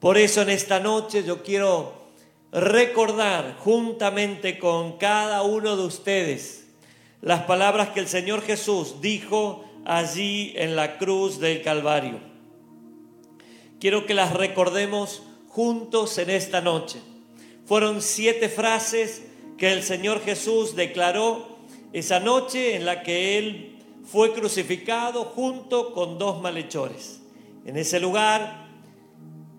Por eso en esta noche yo quiero recordar juntamente con cada uno de ustedes las palabras que el Señor Jesús dijo allí en la cruz del Calvario. Quiero que las recordemos juntos en esta noche. Fueron siete frases que el Señor Jesús declaró esa noche en la que Él fue crucificado junto con dos malhechores. En ese lugar,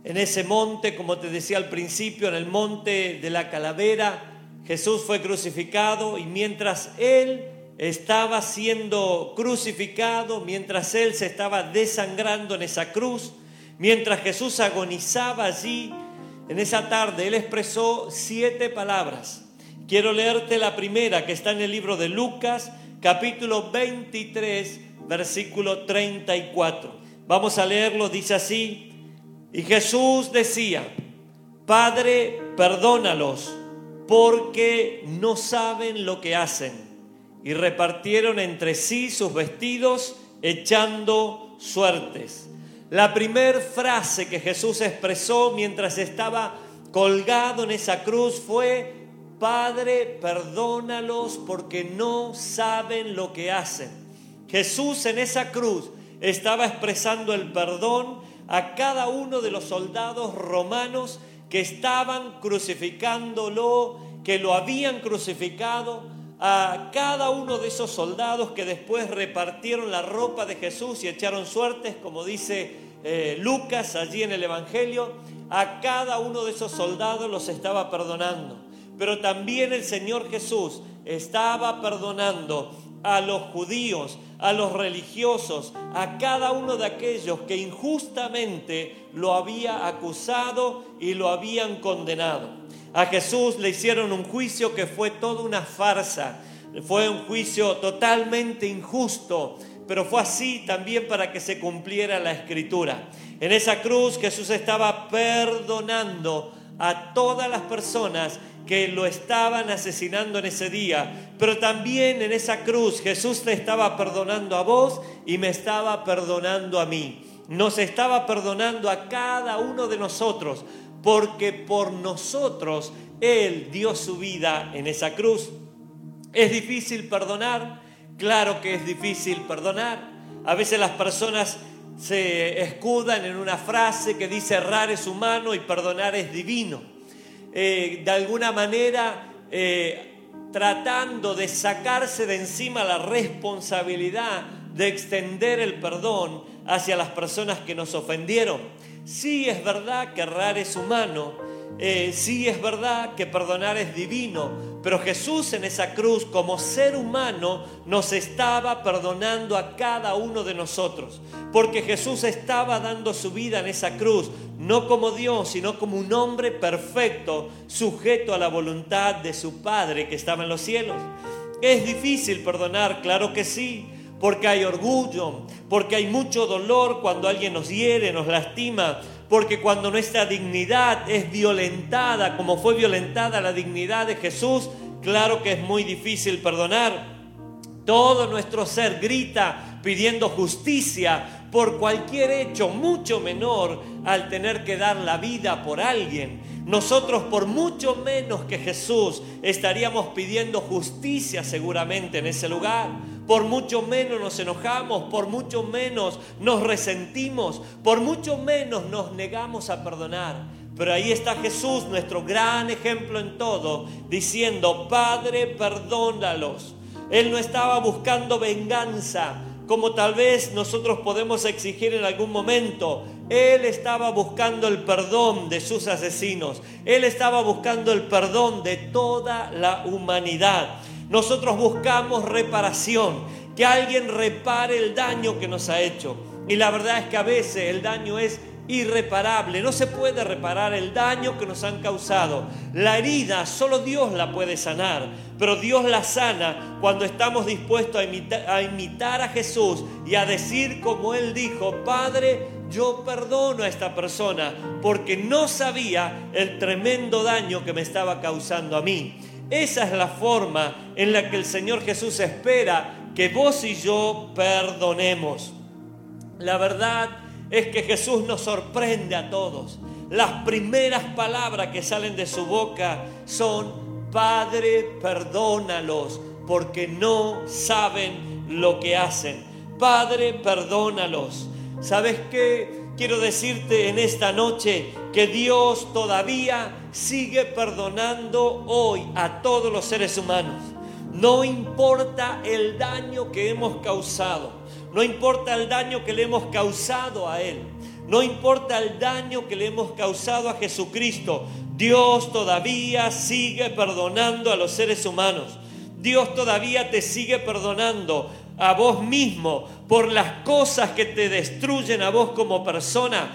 en ese monte, como te decía al principio, en el monte de la calavera, Jesús fue crucificado y mientras Él estaba siendo crucificado, mientras Él se estaba desangrando en esa cruz, mientras Jesús agonizaba allí, en esa tarde, Él expresó siete palabras. Quiero leerte la primera que está en el libro de Lucas, capítulo 23, versículo 34. Vamos a leerlo, dice así. Y Jesús decía, Padre, perdónalos, porque no saben lo que hacen. Y repartieron entre sí sus vestidos, echando suertes. La primera frase que Jesús expresó mientras estaba colgado en esa cruz fue, Padre, perdónalos porque no saben lo que hacen. Jesús en esa cruz estaba expresando el perdón a cada uno de los soldados romanos que estaban crucificándolo, que lo habían crucificado, a cada uno de esos soldados que después repartieron la ropa de Jesús y echaron suertes, como dice eh, Lucas allí en el Evangelio, a cada uno de esos soldados los estaba perdonando. Pero también el Señor Jesús estaba perdonando a los judíos, a los religiosos, a cada uno de aquellos que injustamente lo había acusado y lo habían condenado. A Jesús le hicieron un juicio que fue toda una farsa, fue un juicio totalmente injusto, pero fue así también para que se cumpliera la escritura. En esa cruz Jesús estaba perdonando a todas las personas que lo estaban asesinando en ese día, pero también en esa cruz Jesús te estaba perdonando a vos y me estaba perdonando a mí. Nos estaba perdonando a cada uno de nosotros, porque por nosotros Él dio su vida en esa cruz. ¿Es difícil perdonar? Claro que es difícil perdonar. A veces las personas se escudan en una frase que dice errar es humano y perdonar es divino. Eh, de alguna manera eh, tratando de sacarse de encima la responsabilidad de extender el perdón hacia las personas que nos ofendieron. Sí es verdad que errar es humano, eh, sí es verdad que perdonar es divino, pero Jesús en esa cruz como ser humano nos estaba perdonando a cada uno de nosotros, porque Jesús estaba dando su vida en esa cruz, no como Dios, sino como un hombre perfecto, sujeto a la voluntad de su Padre que estaba en los cielos. ¿Es difícil perdonar? Claro que sí porque hay orgullo, porque hay mucho dolor cuando alguien nos hiere, nos lastima, porque cuando nuestra dignidad es violentada, como fue violentada la dignidad de Jesús, claro que es muy difícil perdonar. Todo nuestro ser grita pidiendo justicia por cualquier hecho mucho menor al tener que dar la vida por alguien. Nosotros por mucho menos que Jesús estaríamos pidiendo justicia seguramente en ese lugar por mucho menos nos enojamos, por mucho menos nos resentimos, por mucho menos nos negamos a perdonar. Pero ahí está Jesús, nuestro gran ejemplo en todo, diciendo, Padre, perdónalos. Él no estaba buscando venganza, como tal vez nosotros podemos exigir en algún momento. Él estaba buscando el perdón de sus asesinos. Él estaba buscando el perdón de toda la humanidad. Nosotros buscamos reparación, que alguien repare el daño que nos ha hecho. Y la verdad es que a veces el daño es irreparable, no se puede reparar el daño que nos han causado. La herida solo Dios la puede sanar, pero Dios la sana cuando estamos dispuestos a imitar, a Jesús y a decir como Él dijo, Padre, yo perdono a esta persona porque no sabía el tremendo daño que me estaba causando a mí. Esa es la forma en la que el Señor Jesús espera que vos y yo perdonemos. La verdad es que Jesús nos sorprende a todos. las primeras palabras que salen de su boca son, Padre, perdónalos, porque no saben lo que hacen. Padre, perdónalos. ¿Sabes qué? Quiero decirte en esta noche que Dios todavía sigue perdonando hoy a todos los seres humanos. No importa el daño que hemos causado, no importa el daño que le hemos causado a Él, no importa el daño que le hemos causado a Jesucristo, Dios todavía sigue perdonando a los seres humanos. Dios todavía te sigue perdonando a vos mismo por las cosas que te destruyen a vos como persona.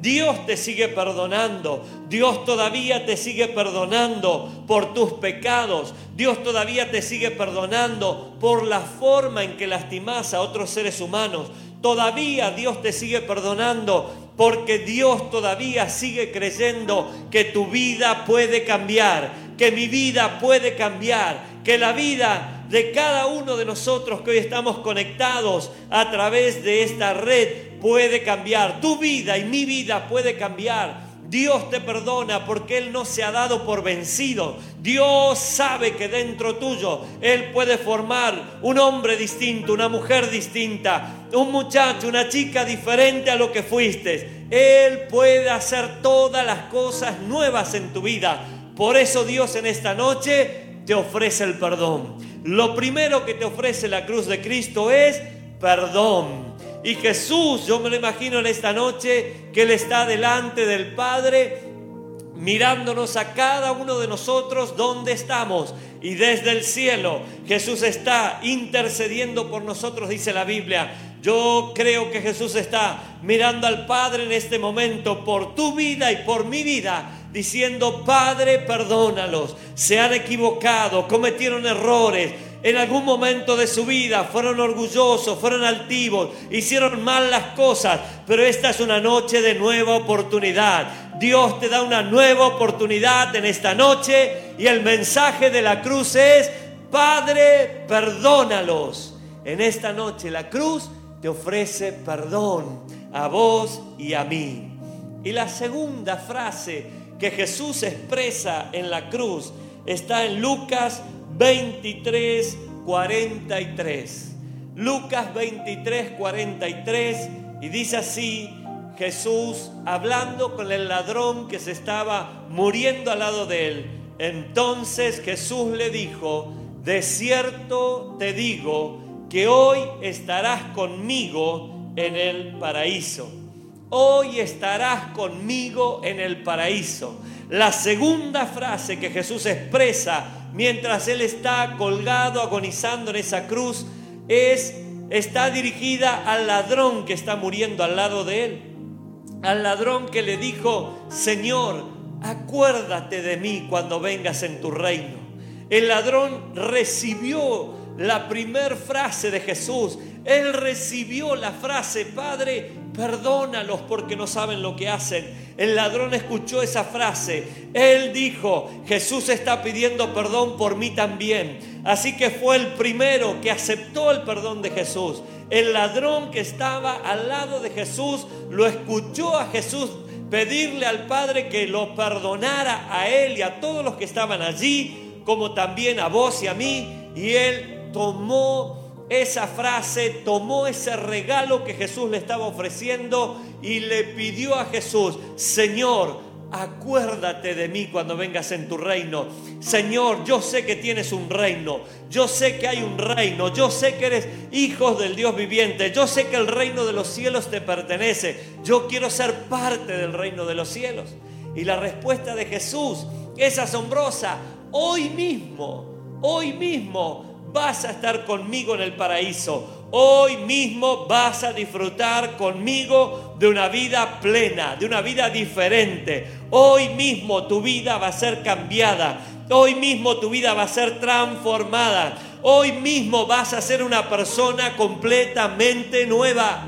Dios te sigue perdonando. Dios todavía te sigue perdonando por tus pecados. Dios todavía te sigue perdonando por la forma en que lastimas a otros seres humanos. Todavía Dios te sigue perdonando porque Dios todavía sigue creyendo que tu vida puede cambiar, que mi vida puede cambiar, que la vida de cada uno de nosotros que hoy estamos conectados a través de esta red puede cambiar. Tu vida y mi vida puede cambiar. Dios te perdona porque Él no se ha dado por vencido. Dios sabe que dentro tuyo Él puede formar un hombre distinto, una mujer distinta, un muchacho, una chica diferente a lo que fuiste. Él puede hacer todas las cosas nuevas en tu vida. Por eso Dios en esta noche te ofrece el perdón. Lo primero que te ofrece la cruz de Cristo es perdón. Y Jesús, yo me lo imagino en esta noche, que Él está delante del Padre, mirándonos a cada uno de nosotros donde estamos. Y desde el cielo Jesús está intercediendo por nosotros, dice la Biblia. Yo creo que Jesús está mirando al Padre en este momento por tu vida y por mi vida diciendo, Padre, perdónalos, se han equivocado, cometieron errores, en algún momento de su vida fueron orgullosos, fueron altivos, hicieron mal las cosas, pero esta es una noche de nueva oportunidad. Dios te da una nueva oportunidad en esta noche y el mensaje de la cruz es, Padre, perdónalos. En esta noche la cruz te ofrece perdón a vos y a mí. Y la segunda frase que Jesús expresa en la cruz está en Lucas 23, 43. Lucas 23, 43. Y dice así, Jesús hablando con el ladrón que se estaba muriendo al lado de él. Entonces Jesús le dijo, de cierto te digo que hoy estarás conmigo en el paraíso. Hoy estarás conmigo en el paraíso. La segunda frase que Jesús expresa mientras Él está colgado, agonizando en esa cruz, es, está dirigida al ladrón que está muriendo al lado de Él. Al ladrón que le dijo, Señor, acuérdate de mí cuando vengas en tu reino. El ladrón recibió la primer frase de Jesús. Él recibió la frase, Padre, perdónalos porque no saben lo que hacen. El ladrón escuchó esa frase. Él dijo, Jesús está pidiendo perdón por mí también. Así que fue el primero que aceptó el perdón de Jesús. El ladrón que estaba al lado de Jesús lo escuchó a Jesús pedirle al Padre que lo perdonara a él y a todos los que estaban allí, como también a vos y a mí. Y él tomó esa frase, tomó ese regalo que Jesús le estaba ofreciendo y le pidió a Jesús, Señor, acuérdate de mí cuando vengas en tu reino. Señor, yo sé que tienes un reino, yo sé que hay un reino, yo sé que eres hijos del Dios viviente, yo sé que el reino de los cielos te pertenece, yo quiero ser parte del reino de los cielos. Y la respuesta de Jesús es asombrosa, hoy mismo, hoy mismo vas a estar conmigo en el paraíso. Hoy mismo vas a disfrutar conmigo de una vida plena, de una vida diferente. Hoy mismo tu vida va a ser cambiada. Hoy mismo tu vida va a ser transformada. Hoy mismo vas a ser una persona completamente nueva.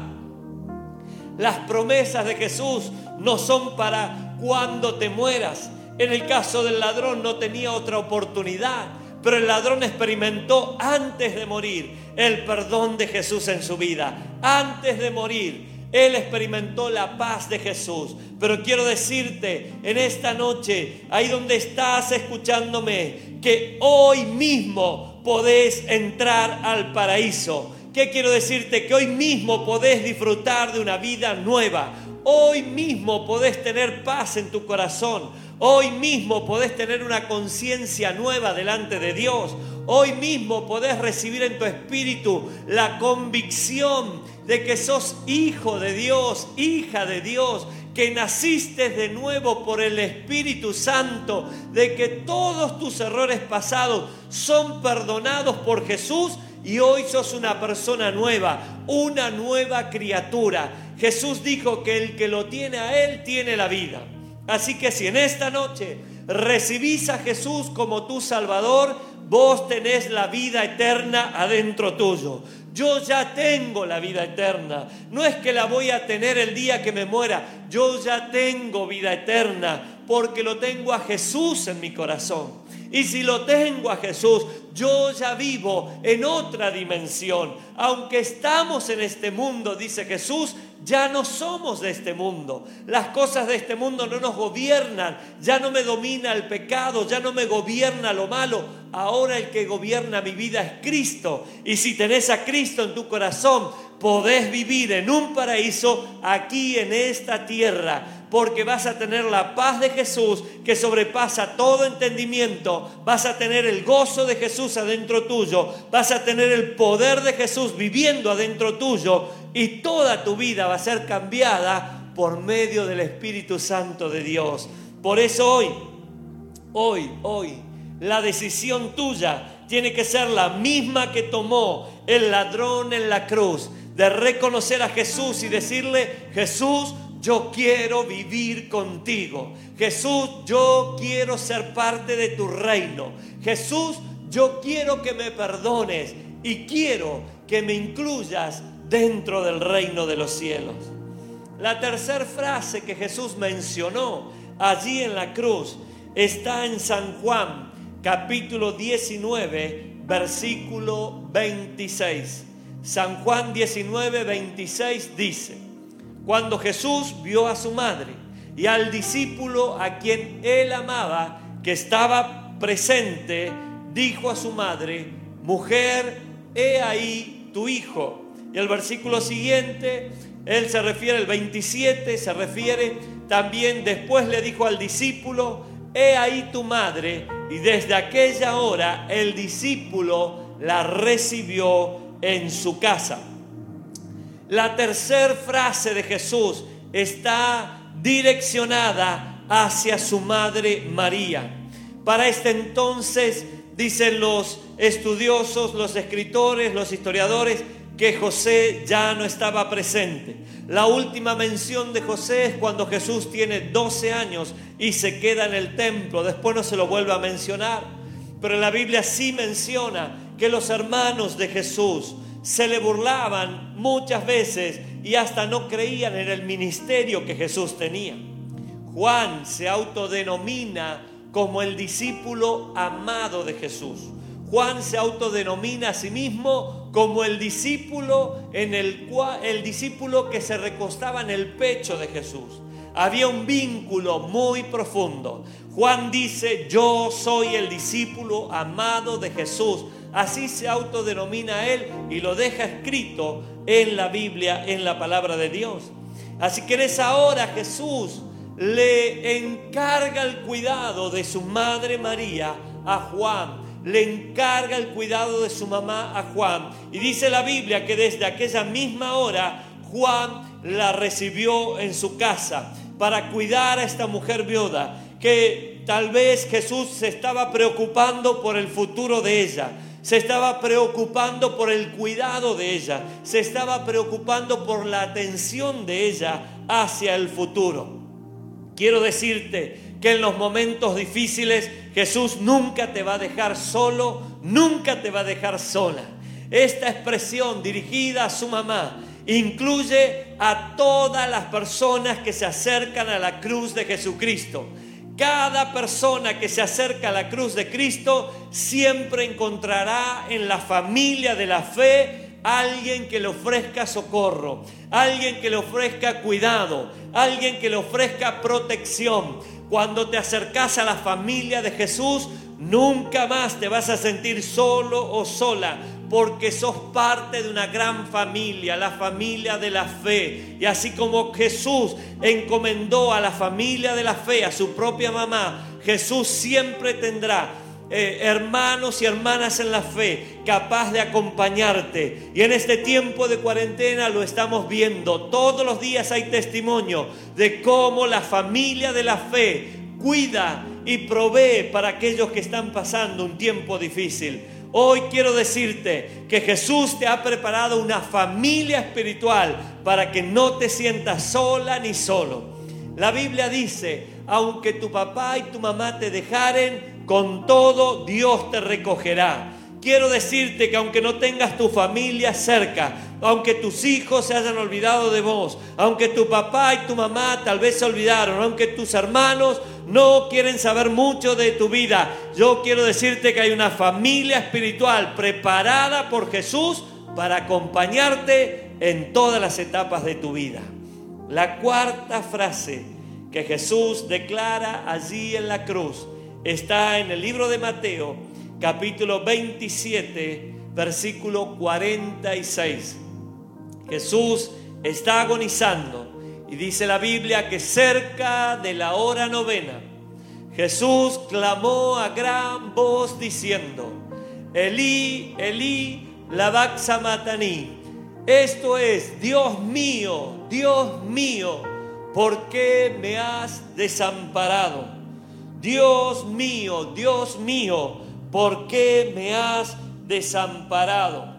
Las promesas de Jesús no son para cuando te mueras. En el caso del ladrón no tenía otra oportunidad pero el ladrón experimentó antes de morir el perdón de Jesús en su vida. Antes de morir, Él experimentó la paz de Jesús. Pero quiero decirte en esta noche, ahí donde estás escuchándome, que hoy mismo podés entrar al paraíso. ¿Qué quiero decirte? Que hoy mismo podés disfrutar de una vida nueva. Hoy mismo podés tener paz en tu corazón. Hoy mismo podés tener una conciencia nueva delante de Dios. Hoy mismo podés recibir en tu espíritu la convicción de que sos hijo de Dios, hija de Dios, que naciste de nuevo por el Espíritu Santo, de que todos tus errores pasados son perdonados por Jesús y hoy sos una persona nueva, una nueva criatura. Jesús dijo que el que lo tiene a Él tiene la vida. Así que si en esta noche recibís a Jesús como tu Salvador, vos tenés la vida eterna adentro tuyo. Yo ya tengo la vida eterna. No es que la voy a tener el día que me muera. Yo ya tengo vida eterna porque lo tengo a Jesús en mi corazón. Y si lo tengo a Jesús, yo ya vivo en otra dimensión. Aunque estamos en este mundo, dice Jesús, ya no somos de este mundo. Las cosas de este mundo no nos gobiernan. Ya no me domina el pecado, ya no me gobierna lo malo. Ahora el que gobierna mi vida es Cristo. Y si tenés a Cristo en tu corazón, podés vivir en un paraíso aquí en esta tierra porque vas a tener la paz de Jesús que sobrepasa todo entendimiento, vas a tener el gozo de Jesús adentro tuyo, vas a tener el poder de Jesús viviendo adentro tuyo. Y toda tu vida va a ser cambiada por medio del Espíritu Santo de Dios. Por eso hoy, hoy, hoy, la decisión tuya tiene que ser la misma que tomó el ladrón en la cruz, de reconocer a Jesús y decirle, Jesús, yo quiero vivir contigo. Jesús, yo quiero ser parte de tu reino. Jesús, yo quiero que me perdones y quiero que me incluyas dentro del reino de los cielos. La tercera frase que Jesús mencionó allí en la cruz está en San Juan, capítulo 19, versículo 26. San Juan 19, 26 dice, cuando Jesús vio a su madre y al discípulo a quien él amaba, que estaba presente, dijo a su madre, mujer, he ahí tu hijo. Y el versículo siguiente, él se refiere, el 27, se refiere también, después le dijo al discípulo, he ahí tu madre. Y desde aquella hora el discípulo la recibió en su casa. La tercera frase de Jesús está direccionada hacia su madre María. Para este entonces, dicen los estudiosos, los escritores, los historiadores, que José ya no estaba presente. La última mención de José es cuando Jesús tiene 12 años y se queda en el templo. Después no se lo vuelve a mencionar. Pero la Biblia sí menciona que los hermanos de Jesús, se le burlaban muchas veces y hasta no creían en el ministerio que Jesús tenía. Juan se autodenomina como el discípulo amado de Jesús. Juan se autodenomina a sí mismo como el discípulo en el cual el discípulo que se recostaba en el pecho de Jesús. Había un vínculo muy profundo. Juan dice, "Yo soy el discípulo amado de Jesús." Así se autodenomina él y lo deja escrito en la Biblia, en la palabra de Dios. Así que en esa hora Jesús le encarga el cuidado de su madre María a Juan, le encarga el cuidado de su mamá a Juan. Y dice la Biblia que desde aquella misma hora Juan la recibió en su casa para cuidar a esta mujer viuda, que tal vez Jesús se estaba preocupando por el futuro de ella se estaba preocupando por el cuidado de ella, se estaba preocupando por la atención de ella hacia el futuro. Quiero decirte que en los momentos difíciles Jesús nunca te va a dejar solo, nunca te va a dejar sola. Esta expresión dirigida a su mamá incluye a todas las personas que se acercan a la cruz de Jesucristo. Cada persona que se acerca a la cruz de Cristo siempre encontrará en la familia de la fe alguien que le ofrezca socorro, alguien que le ofrezca cuidado, alguien que le ofrezca protección. Cuando te acercas a la familia de Jesús, nunca más te vas a sentir solo o sola, porque sos parte de una gran familia, la familia de la fe. Y así como Jesús encomendó a la familia de la fe, a su propia mamá, Jesús siempre tendrá eh, hermanos y hermanas en la fe, capaz de acompañarte. Y en este tiempo de cuarentena lo estamos viendo. Todos los días hay testimonio de cómo la familia de la fe cuida y provee para aquellos que están pasando un tiempo difícil. Hoy quiero decirte que Jesús te ha preparado una familia espiritual para que no te sientas sola ni solo. La Biblia dice, aunque tu papá y tu mamá te dejaren, con todo Dios te recogerá. Quiero decirte que aunque no tengas tu familia cerca, aunque tus hijos se hayan olvidado de vos, aunque tu papá y tu mamá tal vez se olvidaron, aunque tus hermanos no quieren saber mucho de tu vida, yo quiero decirte que hay una familia espiritual preparada por Jesús para acompañarte en todas las etapas de tu vida. La cuarta frase que Jesús declara allí en la cruz está en el libro de Mateo, capítulo 27, versículo 46. Jesús está agonizando y dice la Biblia que cerca de la hora novena, Jesús clamó a gran voz diciendo, Elí, Elí, la Matani. Esto es, Dios mío, Dios mío, ¿por qué me has desamparado? Dios mío, Dios mío, ¿por qué me has desamparado?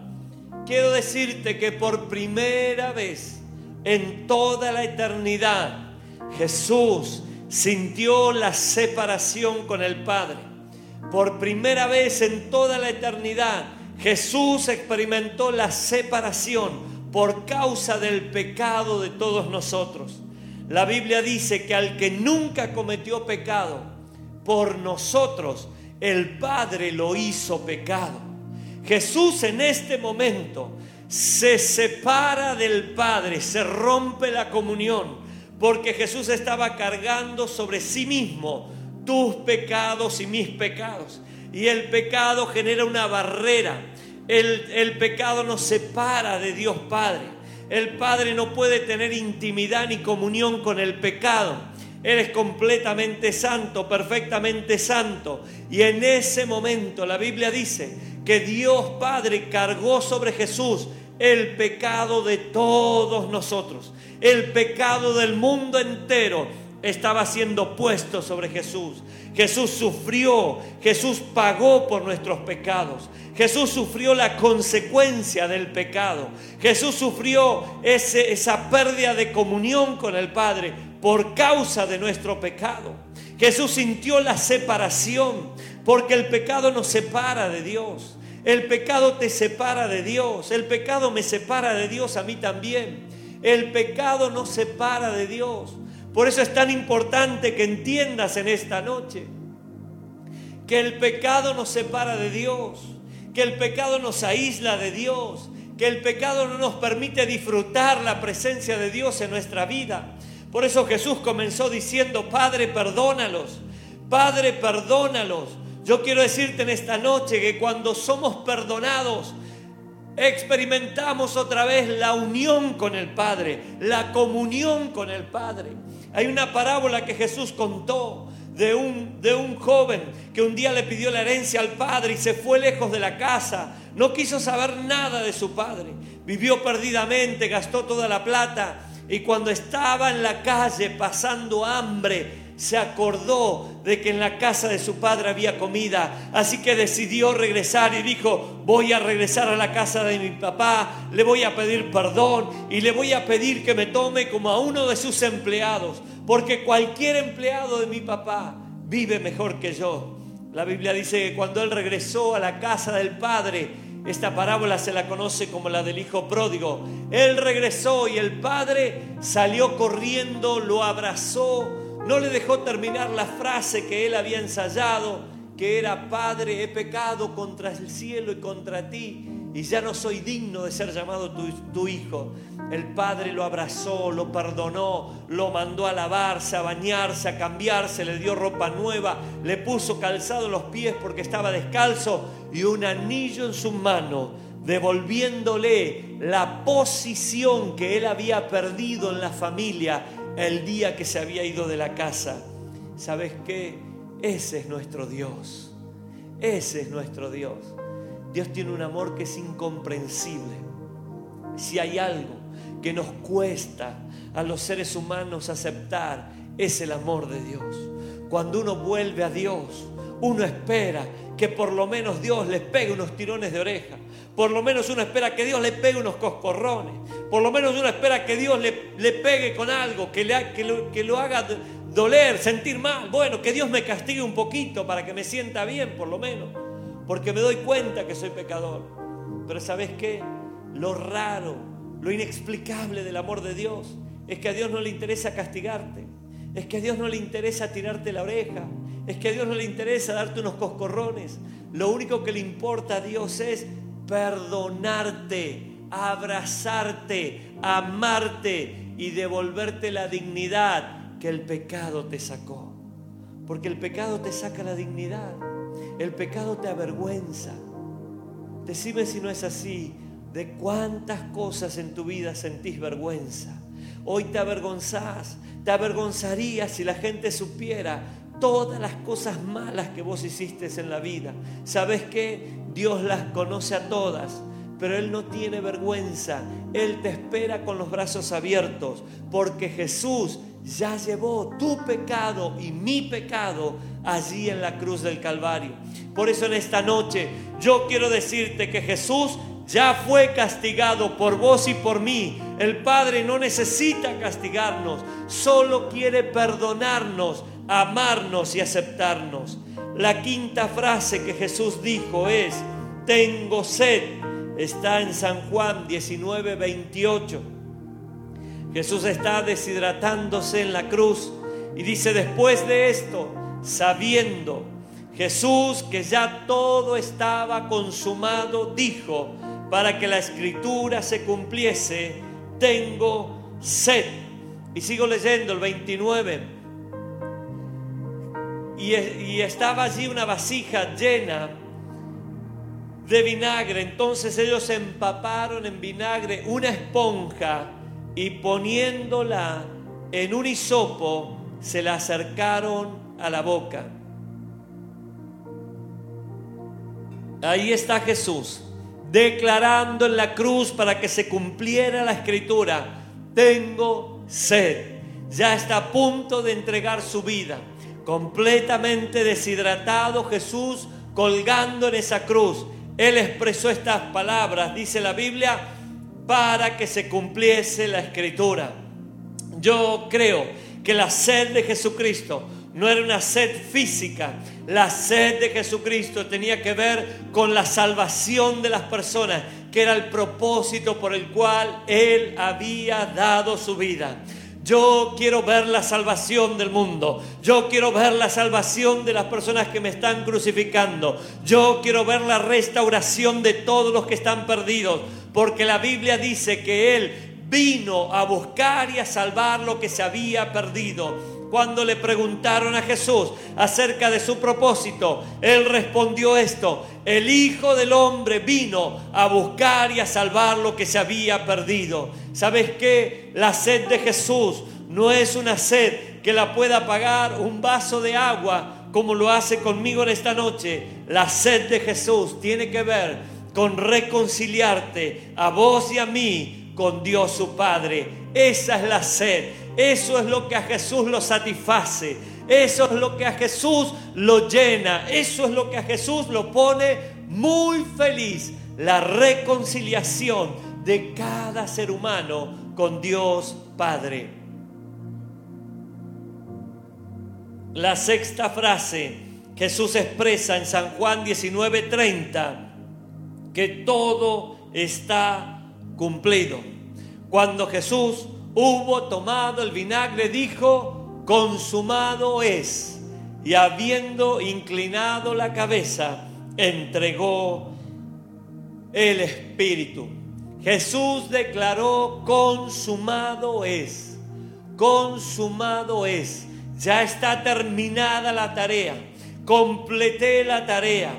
Quiero decirte que por primera vez en toda la eternidad Jesús sintió la separación con el Padre. Por primera vez en toda la eternidad Jesús experimentó la separación por causa del pecado de todos nosotros. La Biblia dice que al que nunca cometió pecado, por nosotros, el Padre lo hizo pecado. Jesús en este momento se separa del Padre, se rompe la comunión, porque Jesús estaba cargando sobre sí mismo tus pecados y mis pecados. Y el pecado genera una barrera. El, pecado nos separa de Dios Padre. El Padre no puede tener intimidad ni comunión con el pecado. Eres completamente santo, perfectamente santo. Y en ese momento la Biblia dice que Dios Padre cargó sobre Jesús el pecado de todos nosotros. El pecado del mundo entero estaba siendo puesto sobre Jesús. Jesús sufrió, Jesús pagó por nuestros pecados. Jesús sufrió la consecuencia del pecado. Jesús sufrió ese, esa pérdida de comunión con el Padre por causa de nuestro pecado. Jesús sintió la separación porque el pecado nos separa de Dios. El pecado te separa de Dios. El pecado me separa de Dios a mí también. El pecado nos separa de Dios. Por eso es tan importante que entiendas en esta noche que el pecado nos separa de Dios, que el pecado nos aísla de Dios, que el pecado no nos permite disfrutar la presencia de Dios en nuestra vida. Por eso Jesús comenzó diciendo, Padre, perdónalos, Padre, perdónalos. Yo quiero decirte en esta noche que cuando somos perdonados, experimentamos otra vez la unión con el Padre, la comunión con el Padre. Hay una parábola que Jesús contó de un, de un joven que un día le pidió la herencia al padre y se fue lejos de la casa. No quiso saber nada de su padre. Vivió perdidamente, gastó toda la plata y cuando estaba en la calle pasando hambre, se acordó de que en la casa de su padre había comida, así que decidió regresar y dijo, voy a regresar a la casa de mi papá, le voy a pedir perdón y le voy a pedir que me tome como a uno de sus empleados, porque cualquier empleado de mi papá vive mejor que yo. La Biblia dice que cuando él regresó a la casa del padre, esta parábola se la conoce como la del hijo pródigo. Él regresó y el padre salió corriendo, lo abrazó, no le dejó terminar la frase que él había ensayado que era, Padre, he pecado contra el cielo y contra ti y ya no soy digno de ser llamado tu, hijo. El Padre lo abrazó, lo perdonó, lo mandó a lavarse, a bañarse, a cambiarse, le dio ropa nueva, le puso calzado en los pies porque estaba descalzo y un anillo en su mano, devolviéndole la posición que él había perdido en la familia el día que se había ido de la casa. ¿Sabes qué? Ese es nuestro Dios. Ese es nuestro Dios. Dios tiene un amor que es incomprensible. Si hay algo que nos cuesta a los seres humanos aceptar, es el amor de Dios. Cuando uno vuelve a Dios, uno espera que por lo menos Dios les pegue unos tirones de oreja. Por lo menos uno espera que Dios le pegue unos coscorrones. Por lo menos uno espera que Dios le, le pegue con algo, que, le, que, lo, que lo haga doler, sentir mal. Bueno, que Dios me castigue un poquito para que me sienta bien, por lo menos porque me doy cuenta que soy pecador. Pero ¿sabes qué? Lo raro, lo inexplicable del amor de Dios es que a Dios no le interesa castigarte, es que a Dios no le interesa tirarte la oreja, es que a Dios no le interesa darte unos coscorrones. Lo único que le importa a Dios es perdonarte, abrazarte, amarte y devolverte la dignidad que el pecado te sacó. Porque el pecado te saca la dignidad. El pecado te avergüenza. Decime si no es así, de cuántas cosas en tu vida sentís vergüenza. Hoy te avergonzás, te avergonzarías si la gente supiera todas las cosas malas que vos hiciste en la vida. ¿Sabes qué? Dios las conoce a todas, pero Él no tiene vergüenza. Él te espera con los brazos abiertos, porque Jesús ya llevó tu pecado y mi pecado allí en la cruz del Calvario. Por eso en esta noche yo quiero decirte que Jesús ya fue castigado por vos y por mí. El Padre no necesita castigarnos, solo quiere perdonarnos, amarnos y aceptarnos. La quinta frase que Jesús dijo es, tengo sed. Está en San Juan 19, 28. Jesús está deshidratándose en la cruz y dice, después de esto, sabiendo Jesús que ya todo estaba consumado, dijo, para que la escritura se cumpliese, tengo sed. Y sigo leyendo el 29. Y, y estaba allí una vasija llena de vinagre. Entonces ellos empaparon en vinagre una esponja y poniéndola en un hisopo, se la acercaron a la boca. Ahí está Jesús, declarando en la cruz para que se cumpliera la escritura, tengo sed. Ya está a punto de entregar su vida. Completamente deshidratado Jesús colgando en esa cruz. Él expresó estas palabras, dice la Biblia, para que se cumpliese la escritura. Yo creo que la sed de Jesucristo no era una sed física. La sed de Jesucristo tenía que ver con la salvación de las personas, que era el propósito por el cual Él había dado su vida. Yo quiero ver la salvación del mundo. Yo quiero ver la salvación de las personas que me están crucificando. Yo quiero ver la restauración de todos los que están perdidos. Porque la Biblia dice que Él vino a buscar y a salvar lo que se había perdido. Cuando le preguntaron a Jesús acerca de su propósito, él respondió esto, el Hijo del Hombre vino a buscar y a salvar lo que se había perdido. ¿Sabes qué? La sed de Jesús no es una sed que la pueda pagar un vaso de agua como lo hace conmigo en esta noche. La sed de Jesús tiene que ver con reconciliarte a vos y a mí con Dios su Padre. Esa es la sed eso es lo que a Jesús lo satisface. Eso es lo que a Jesús lo llena. Eso es lo que a Jesús lo pone muy feliz. La reconciliación de cada ser humano con Dios Padre. La sexta frase Jesús expresa en San Juan 19:30 que todo está cumplido. Cuando Jesús hubo tomado el vinagre, dijo, consumado es. y habiendo inclinado la cabeza, entregó el Espíritu. Jesús declaró, consumado es, consumado es, ya está terminada la tarea, completé la tarea,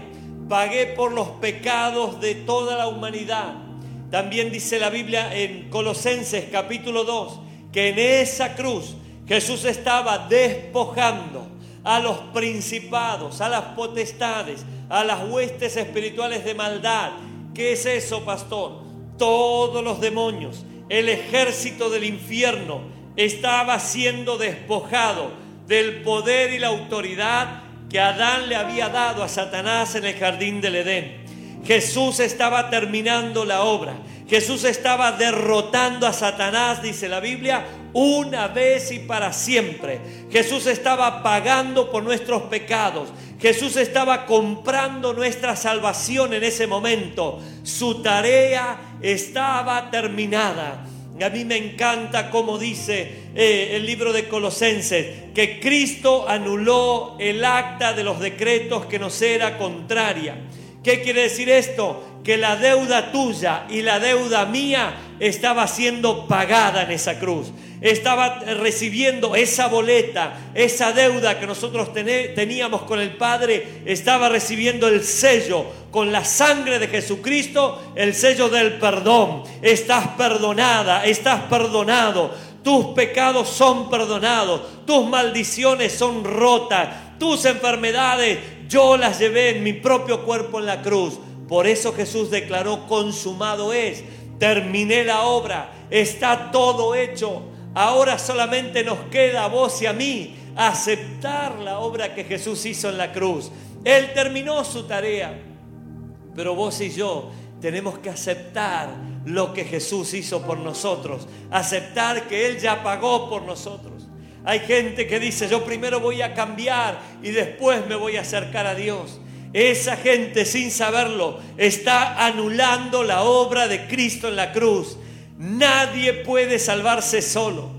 pagué por los pecados de toda la humanidad. También dice la Biblia en Colosenses capítulo 2, que en esa cruz Jesús estaba despojando a los principados, a las potestades, a las huestes espirituales de maldad. ¿Qué es eso, pastor? Todos los demonios, el ejército del infierno estaba siendo despojado del poder y la autoridad que Adán le había dado a Satanás en el jardín del Edén. Jesús estaba terminando la obra. Jesús estaba derrotando a Satanás, dice la Biblia, una vez y para siempre. Jesús estaba pagando por nuestros pecados. Jesús estaba comprando nuestra salvación en ese momento. Su tarea estaba terminada. A mí me encanta como dice eh, el libro de Colosenses, que Cristo anuló el acta de los decretos que nos era contraria. ¿Qué quiere decir esto? Que la deuda tuya y la deuda mía estaba siendo pagada en esa cruz. Estaba recibiendo esa boleta, esa deuda que nosotros teníamos con el Padre, estaba recibiendo el sello con la sangre de Jesucristo, el sello del perdón. Estás perdonada, estás perdonado. Tus pecados son perdonados, tus maldiciones son rotas, tus enfermedades yo las llevé en mi propio cuerpo en la cruz. Por eso Jesús declaró, consumado es, terminé la obra, está todo hecho. Ahora solamente nos queda a vos y a mí aceptar la obra que Jesús hizo en la cruz. Él terminó su tarea, pero vos y yo tenemos que aceptar lo que Jesús hizo por nosotros, aceptar que Él ya pagó por nosotros. Hay gente que dice, yo primero voy a cambiar y después me voy a acercar a Dios. Esa gente sin saberlo está anulando la obra de Cristo en la cruz. Nadie puede salvarse solo.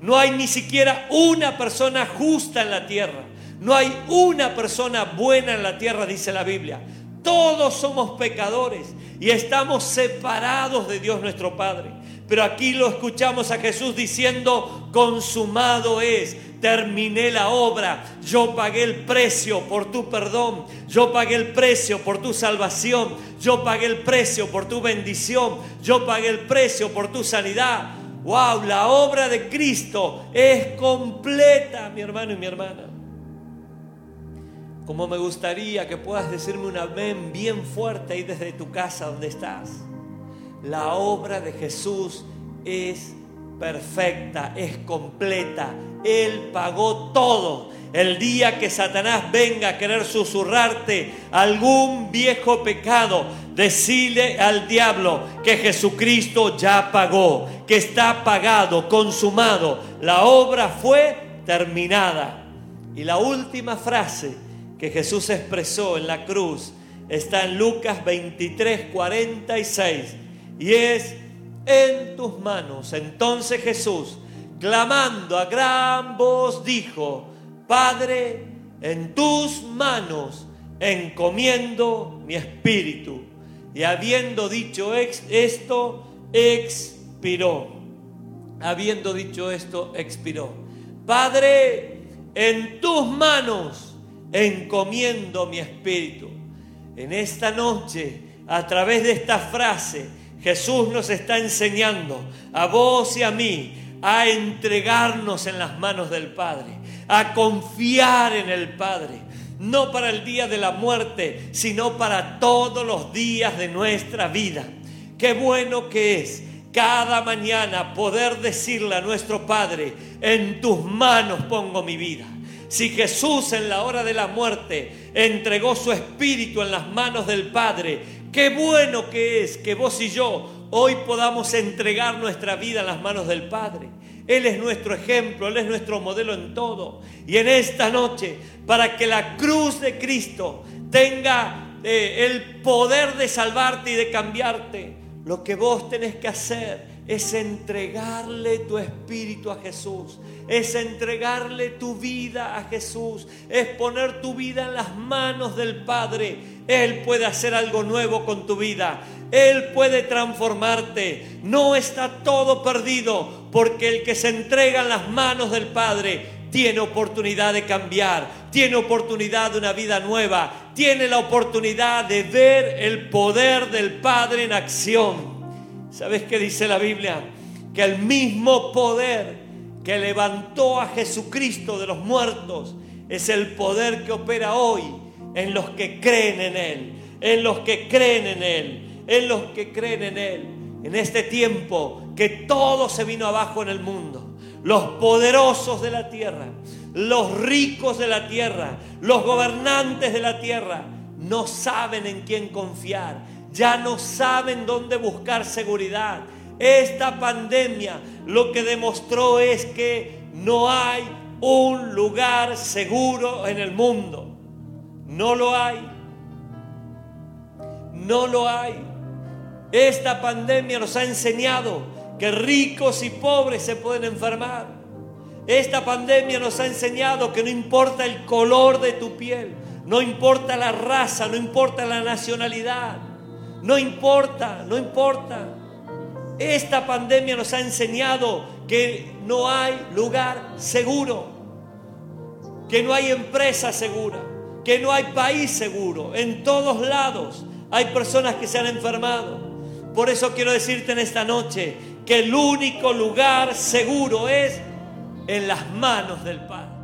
No hay ni siquiera una persona justa en la tierra. No hay una persona buena en la tierra, dice la Biblia. Todos somos pecadores y estamos separados de Dios nuestro Padre. Pero aquí lo escuchamos a Jesús diciendo, consumado es, terminé la obra, yo pagué el precio por tu perdón, yo pagué el precio por tu salvación, yo pagué el precio por tu bendición, yo pagué el precio por tu sanidad. Wow, la obra de Cristo es completa, mi hermano y mi hermana. Como me gustaría que puedas decirme un amén bien fuerte ahí desde tu casa donde estás. La obra de Jesús es perfecta, es completa. Él pagó todo. El día que Satanás venga a querer susurrarte algún viejo pecado, decile al diablo que Jesucristo ya pagó, que está pagado, consumado. La obra fue terminada. Y la última frase que Jesús expresó en la cruz está en Lucas 23, 46 y es en tus manos. Entonces Jesús, clamando a gran voz, dijo, Padre, en tus manos encomiendo mi espíritu. Y habiendo dicho esto, expiró. Habiendo dicho esto, expiró. Padre, en tus manos encomiendo mi espíritu. En esta noche, a través de esta frase, Jesús nos está enseñando a vos y a mí a entregarnos en las manos del Padre, a confiar en el Padre, no para el día de la muerte, sino para todos los días de nuestra vida. Qué bueno que es cada mañana poder decirle a nuestro Padre, en tus manos pongo mi vida. Si Jesús en la hora de la muerte entregó su espíritu en las manos del Padre, Qué bueno que es que vos y yo hoy podamos entregar nuestra vida en las manos del Padre. Él es nuestro ejemplo, Él es nuestro modelo en todo. Y en esta noche, para que la cruz de Cristo tenga eh, el poder de salvarte y de cambiarte, lo que vos tenés que hacer es entregarle tu espíritu a Jesús, es entregarle tu vida a Jesús, es poner tu vida en las manos del Padre. Él puede hacer algo nuevo con tu vida, Él puede transformarte. No está todo perdido, porque el que se entrega en las manos del Padre tiene oportunidad de cambiar, tiene oportunidad de una vida nueva, tiene la oportunidad de ver el poder del Padre en acción. ¿Sabes qué dice la Biblia? Que el mismo poder que levantó a Jesucristo de los muertos es el poder que opera hoy en los que creen en Él, en los que creen en Él, en los que creen en Él. En este tiempo que todo se vino abajo en el mundo, los poderosos de la tierra, los ricos de la tierra, los gobernantes de la tierra, no saben en quién confiar, ya no saben dónde buscar seguridad. Esta pandemia lo que demostró es que no hay un lugar seguro en el mundo. No lo hay. No lo hay. Esta pandemia nos ha enseñado que ricos y pobres se pueden enfermar. Esta pandemia nos ha enseñado que no importa el color de tu piel, no importa la raza, no importa la nacionalidad, no importa, no importa. Esta pandemia nos ha enseñado que no hay lugar seguro, que no hay empresa segura, que no hay país seguro. En todos lados hay personas que se han enfermado. Por eso quiero decirte en esta noche que el único lugar seguro es en las manos del Padre.